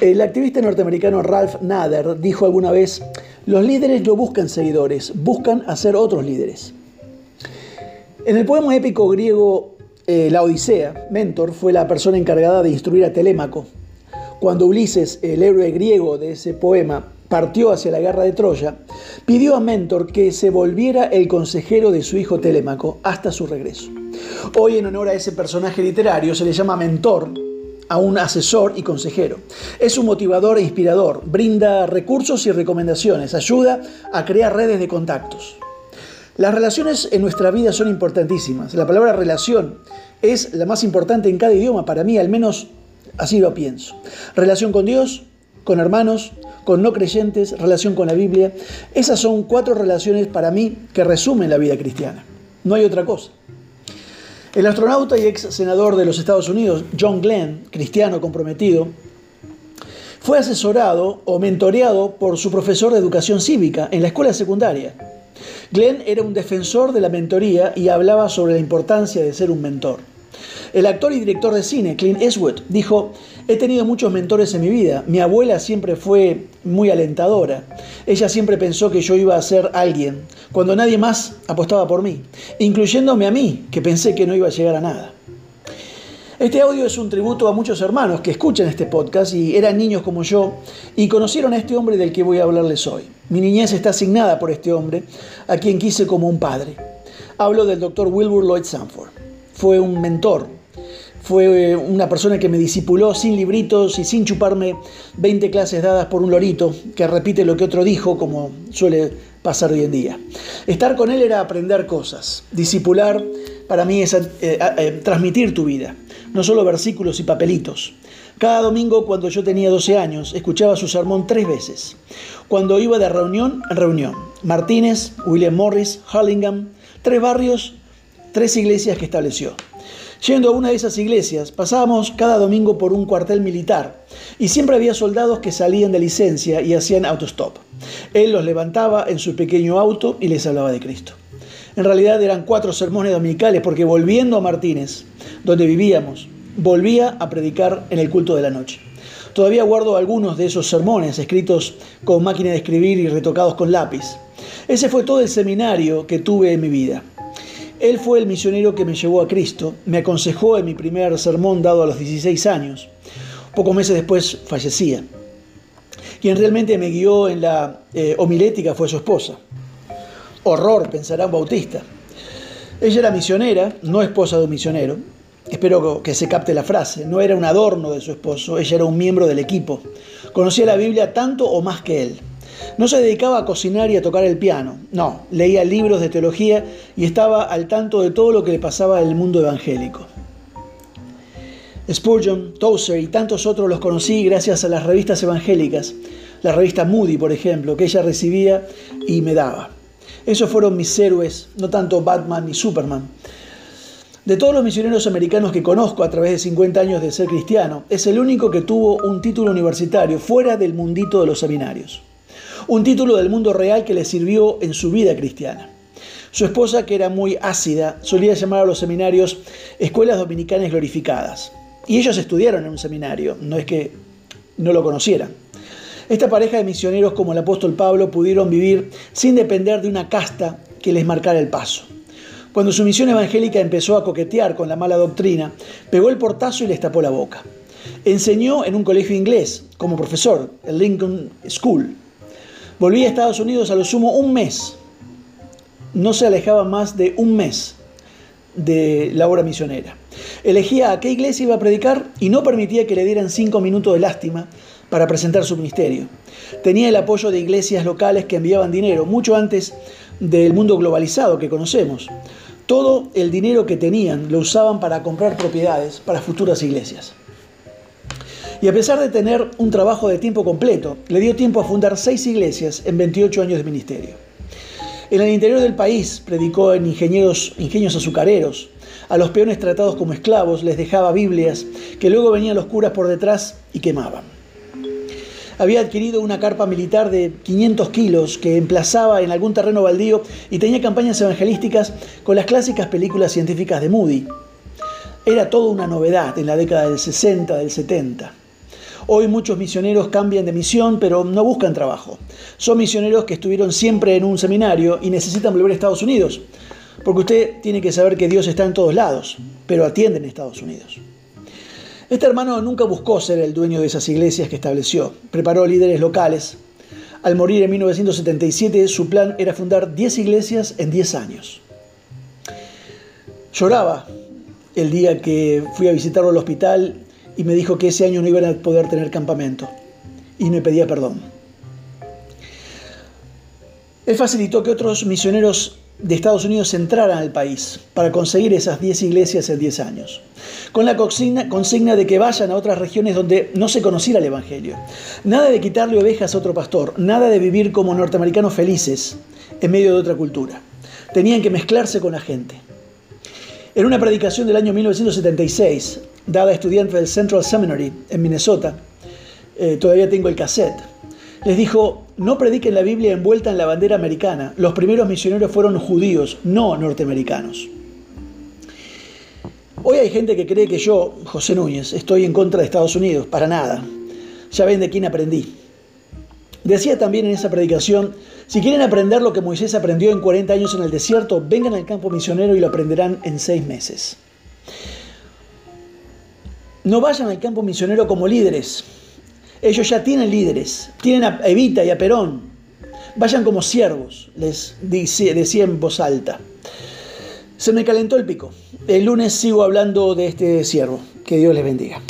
El activista norteamericano Ralph Nader dijo alguna vez, los líderes no buscan seguidores, buscan hacer otros líderes. En el poema épico griego eh, La Odisea, Mentor fue la persona encargada de instruir a Telémaco. Cuando Ulises, el héroe griego de ese poema, partió hacia la guerra de Troya, pidió a Mentor que se volviera el consejero de su hijo Telémaco hasta su regreso. Hoy en honor a ese personaje literario se le llama mentor a un asesor y consejero. Es un motivador e inspirador, brinda recursos y recomendaciones, ayuda a crear redes de contactos. Las relaciones en nuestra vida son importantísimas. La palabra relación es la más importante en cada idioma, para mí al menos así lo pienso. Relación con Dios, con hermanos, con no creyentes, relación con la Biblia. Esas son cuatro relaciones para mí que resumen la vida cristiana. No hay otra cosa. El astronauta y ex senador de los Estados Unidos, John Glenn, cristiano comprometido, fue asesorado o mentoreado por su profesor de educación cívica en la escuela secundaria. Glenn era un defensor de la mentoría y hablaba sobre la importancia de ser un mentor. El actor y director de cine, Clint Eastwood, dijo, he tenido muchos mentores en mi vida. Mi abuela siempre fue muy alentadora. Ella siempre pensó que yo iba a ser alguien, cuando nadie más apostaba por mí, incluyéndome a mí, que pensé que no iba a llegar a nada. Este audio es un tributo a muchos hermanos que escuchan este podcast y eran niños como yo y conocieron a este hombre del que voy a hablarles hoy. Mi niñez está asignada por este hombre, a quien quise como un padre. Hablo del doctor Wilbur Lloyd Sanford. Fue un mentor, fue una persona que me disipuló sin libritos y sin chuparme 20 clases dadas por un lorito que repite lo que otro dijo, como suele pasar hoy en día. Estar con él era aprender cosas. Disipular para mí es eh, eh, transmitir tu vida, no solo versículos y papelitos. Cada domingo cuando yo tenía 12 años escuchaba su sermón tres veces. Cuando iba de reunión en reunión. Martínez, William Morris, Hullingham, tres barrios, tres iglesias que estableció. Yendo a una de esas iglesias, pasábamos cada domingo por un cuartel militar y siempre había soldados que salían de licencia y hacían autostop. Él los levantaba en su pequeño auto y les hablaba de Cristo. En realidad eran cuatro sermones dominicales porque volviendo a Martínez, donde vivíamos, volvía a predicar en el culto de la noche. Todavía guardo algunos de esos sermones escritos con máquina de escribir y retocados con lápiz. Ese fue todo el seminario que tuve en mi vida. Él fue el misionero que me llevó a Cristo, me aconsejó en mi primer sermón dado a los 16 años. Pocos meses después fallecía. Quien realmente me guió en la eh, homilética fue su esposa. Horror, pensará un bautista. Ella era misionera, no esposa de un misionero. Espero que se capte la frase. No era un adorno de su esposo, ella era un miembro del equipo. Conocía la Biblia tanto o más que él. No se dedicaba a cocinar y a tocar el piano, no, leía libros de teología y estaba al tanto de todo lo que le pasaba en el mundo evangélico. Spurgeon, Tozer y tantos otros los conocí gracias a las revistas evangélicas, la revista Moody, por ejemplo, que ella recibía y me daba. Esos fueron mis héroes, no tanto Batman ni Superman. De todos los misioneros americanos que conozco a través de 50 años de ser cristiano, es el único que tuvo un título universitario fuera del mundito de los seminarios un título del mundo real que le sirvió en su vida cristiana. Su esposa, que era muy ácida, solía llamar a los seminarios escuelas dominicanas glorificadas. Y ellos estudiaron en un seminario, no es que no lo conocieran. Esta pareja de misioneros como el apóstol Pablo pudieron vivir sin depender de una casta que les marcara el paso. Cuando su misión evangélica empezó a coquetear con la mala doctrina, pegó el portazo y les tapó la boca. Enseñó en un colegio inglés como profesor, el Lincoln School, Volví a Estados Unidos a lo sumo un mes. No se alejaba más de un mes de la obra misionera. Elegía a qué iglesia iba a predicar y no permitía que le dieran cinco minutos de lástima para presentar su ministerio. Tenía el apoyo de iglesias locales que enviaban dinero, mucho antes del mundo globalizado que conocemos. Todo el dinero que tenían lo usaban para comprar propiedades para futuras iglesias. Y a pesar de tener un trabajo de tiempo completo, le dio tiempo a fundar seis iglesias en 28 años de ministerio. En el interior del país predicó en ingenieros, ingenios azucareros. A los peones tratados como esclavos les dejaba Biblias que luego venían los curas por detrás y quemaban. Había adquirido una carpa militar de 500 kilos que emplazaba en algún terreno baldío y tenía campañas evangelísticas con las clásicas películas científicas de Moody. Era toda una novedad en la década del 60, del 70. Hoy muchos misioneros cambian de misión, pero no buscan trabajo. Son misioneros que estuvieron siempre en un seminario y necesitan volver a Estados Unidos. Porque usted tiene que saber que Dios está en todos lados, pero atiende en Estados Unidos. Este hermano nunca buscó ser el dueño de esas iglesias que estableció. Preparó líderes locales. Al morir en 1977, su plan era fundar 10 iglesias en 10 años. Lloraba el día que fui a visitarlo al hospital y me dijo que ese año no iban a poder tener campamento y me pedía perdón. Él facilitó que otros misioneros de Estados Unidos entraran al país para conseguir esas 10 iglesias en 10 años, con la consigna, de que vayan a otras regiones donde no se conociera el Evangelio. Nada de quitarle ovejas a otro pastor, nada de vivir como norteamericanos felices en medio de otra cultura. Tenían que mezclarse con la gente. En una predicación del año 1976, dada a estudiantes del Central Seminary en Minnesota, eh, todavía tengo el cassette, les dijo, no prediquen la Biblia envuelta en la bandera americana. Los primeros misioneros fueron judíos, no norteamericanos. Hoy hay gente que cree que yo, José Núñez, estoy en contra de Estados Unidos, para nada. Ya ven de quién aprendí. Decía también en esa predicación, si quieren aprender lo que Moisés aprendió en 40 años en el desierto, vengan al campo misionero y lo aprenderán en seis meses. No vayan al campo misionero como líderes. Ellos ya tienen líderes, tienen a Evita y a Perón. Vayan como siervos, les decía en voz alta. Se me calentó el pico. El lunes sigo hablando de este siervo. Que Dios les bendiga.